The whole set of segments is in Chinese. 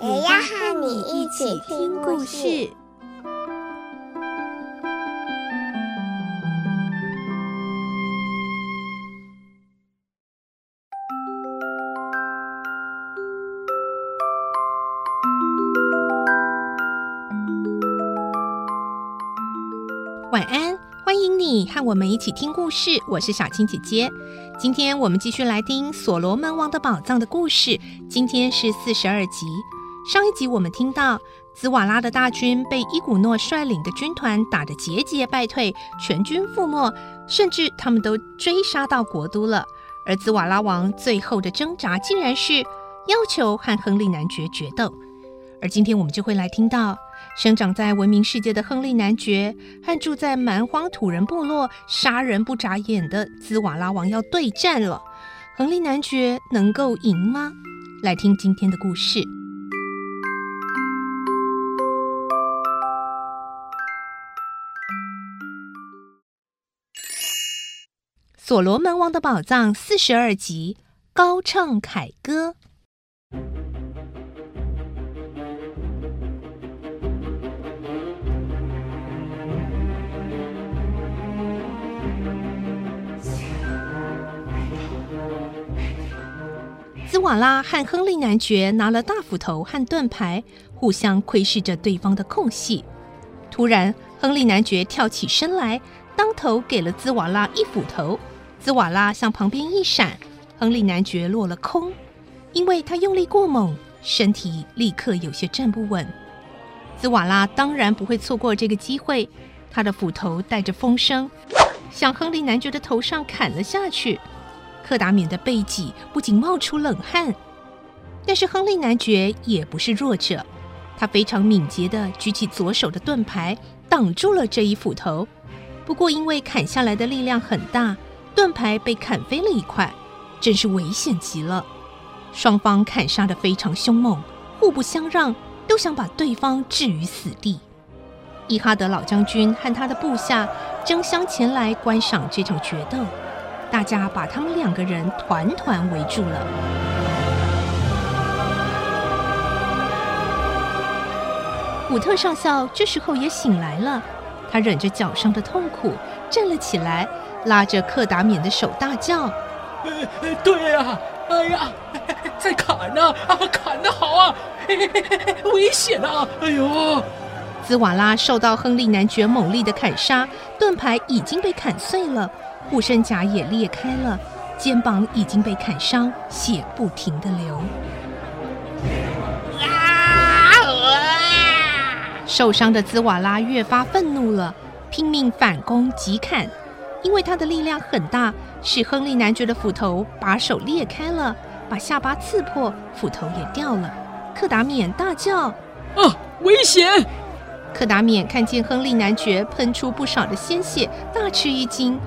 也要和你一起听故事。晚安，欢迎你和我们一起听故事。我是小青姐姐。今天我们继续来听《所罗门王的宝藏》的故事。今天是四十二集。上一集我们听到兹瓦拉的大军被伊古诺率领的军团打得节节败退，全军覆没，甚至他们都追杀到国都了。而兹瓦拉王最后的挣扎，竟然是要求和亨利男爵决斗。而今天我们就会来听到。生长在文明世界的亨利男爵和住在蛮荒土人部落、杀人不眨眼的兹瓦拉王要对战了。亨利男爵能够赢吗？来听今天的故事，《所罗门王的宝藏》四十二集，高唱凯歌。兹瓦拉和亨利男爵拿了大斧头和盾牌，互相窥视着对方的空隙。突然，亨利男爵跳起身来，当头给了兹瓦拉一斧头。兹瓦拉向旁边一闪，亨利男爵落了空，因为他用力过猛，身体立刻有些站不稳。兹瓦拉当然不会错过这个机会，他的斧头带着风声，向亨利男爵的头上砍了下去。克达缅的背脊不仅冒出冷汗，但是亨利男爵也不是弱者，他非常敏捷地举起左手的盾牌，挡住了这一斧头。不过因为砍下来的力量很大，盾牌被砍飞了一块，真是危险极了。双方砍杀的非常凶猛，互不相让，都想把对方置于死地。伊哈德老将军和他的部下争相前来观赏这场决斗。大家把他们两个人团团围住了。古特上校这时候也醒来了，他忍着脚上的痛苦站了起来，拉着克达敏的手大叫：“呃，对呀，哎呀，在砍呢！啊，砍得好啊！危险啊！哎呦！”兹瓦拉受到亨利男爵猛力的砍杀，盾牌已经被砍碎了。护身甲也裂开了，肩膀已经被砍伤，血不停地流。受伤的兹瓦拉越发愤怒了，拼命反攻急砍，因为他的力量很大，使亨利男爵的斧头把手裂开了，把下巴刺破，斧头也掉了。克达免大叫：“啊，危险！”克达免看见亨利男爵喷出不少的鲜血，大吃一惊。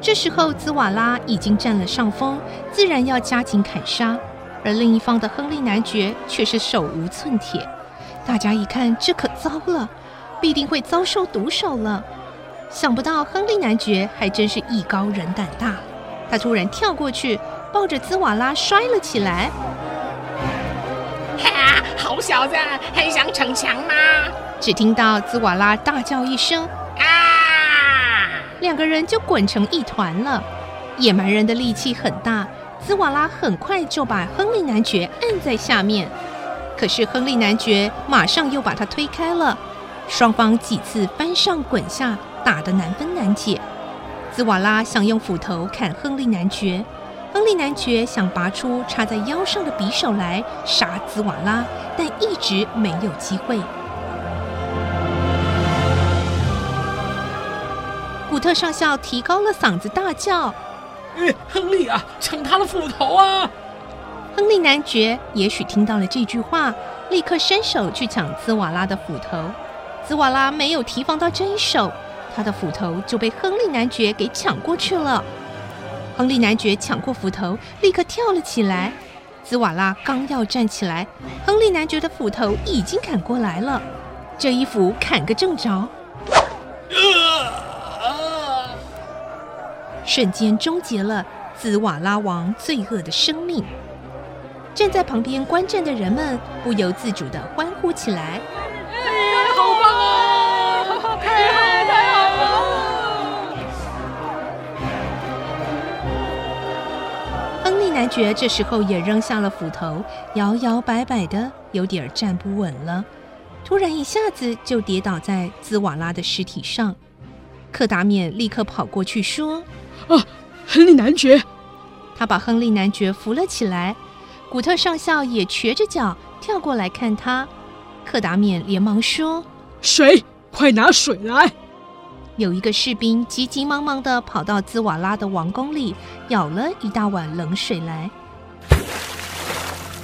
这时候，兹瓦拉已经占了上风，自然要加紧砍杀；而另一方的亨利男爵却是手无寸铁。大家一看，这可糟了，必定会遭受毒手了。想不到亨利男爵还真是艺高人胆大，他突然跳过去，抱着兹瓦拉摔了起来。哈！好小子，还想逞强吗？只听到兹瓦拉大叫一声。啊两个人就滚成一团了。野蛮人的力气很大，兹瓦拉很快就把亨利男爵按在下面。可是亨利男爵马上又把他推开了。双方几次翻上滚下，打得难分难解。兹瓦拉想用斧头砍亨利男爵，亨利男爵想拔出插在腰上的匕首来杀兹瓦拉，但一直没有机会。古特上校提高了嗓子大叫：“哎，亨利啊，抢他的斧头啊！”亨利男爵也许听到了这句话，立刻伸手去抢兹瓦拉的斧头。兹瓦拉没有提防到这一手，他的斧头就被亨利男爵给抢过去了。亨利男爵抢过斧头，立刻跳了起来。兹瓦拉刚要站起来，亨利男爵的斧头已经砍过来了。这一斧砍个正着，瞬间终结了兹瓦拉王罪恶的生命。站在旁边观战的人们不由自主的欢呼起来。亨利男爵这时候也扔下了斧头，摇摇摆摆的，有点站不稳了。突然一下子就跌倒在兹瓦拉的尸体上。克达冕立刻跑过去说：“啊，亨利男爵！”他把亨利男爵扶了起来。古特上校也瘸着脚跳过来看他。克达免连忙说：“水，快拿水来！”有一个士兵急急忙忙地跑到兹瓦拉的王宫里，舀了一大碗冷水来，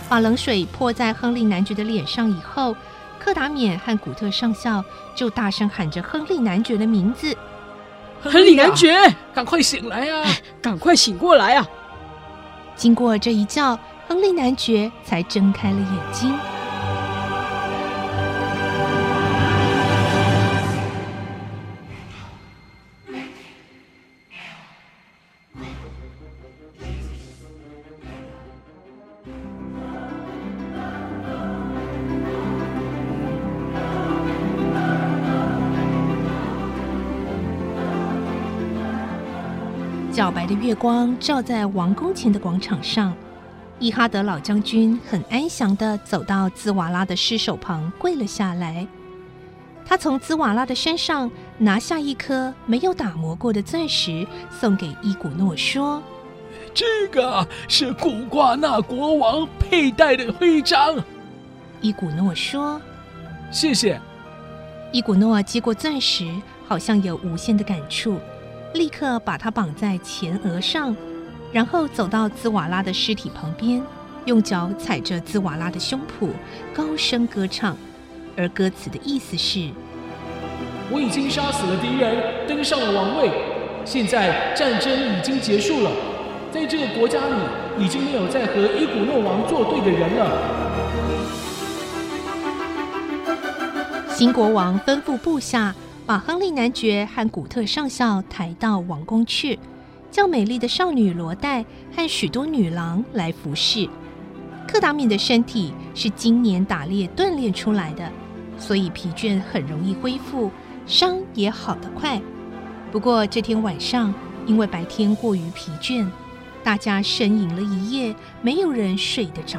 把冷水泼在亨利男爵的脸上以后，克达免和古特上校就大声喊着亨利男爵的名字：“亨利男爵，赶快醒来啊！赶快醒过来啊！”经过这一叫，亨利男爵才睁开了眼睛。皎白的月光照在王宫前的广场上，伊哈德老将军很安详地走到兹瓦拉的尸首旁，跪了下来。他从兹瓦拉的身上拿下一颗没有打磨过的钻石，送给伊古诺说：“这个是古瓜纳国王佩戴的徽章。”伊古诺说：“谢谢。”伊古诺接过钻石，好像有无限的感触。立刻把它绑在前额上，然后走到兹瓦拉的尸体旁边，用脚踩着兹瓦拉的胸脯，高声歌唱。而歌词的意思是：我已经杀死了敌人，登上了王位。现在战争已经结束了，在这个国家里已经没有再和伊古诺王作对的人了。新国王吩咐部下。把亨利男爵和古特上校抬到王宫去，叫美丽的少女罗黛和许多女郎来服侍。克达冕的身体是今年打猎锻炼出来的，所以疲倦很容易恢复，伤也好得快。不过这天晚上，因为白天过于疲倦，大家呻吟了一夜，没有人睡得着。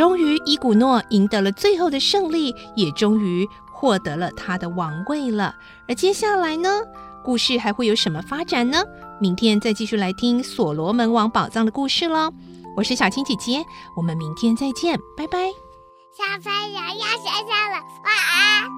终于，伊古诺赢得了最后的胜利，也终于获得了他的王位了。而接下来呢，故事还会有什么发展呢？明天再继续来听《所罗门王宝藏》的故事喽。我是小青姐姐，我们明天再见，拜拜。小朋友要睡觉了，晚安。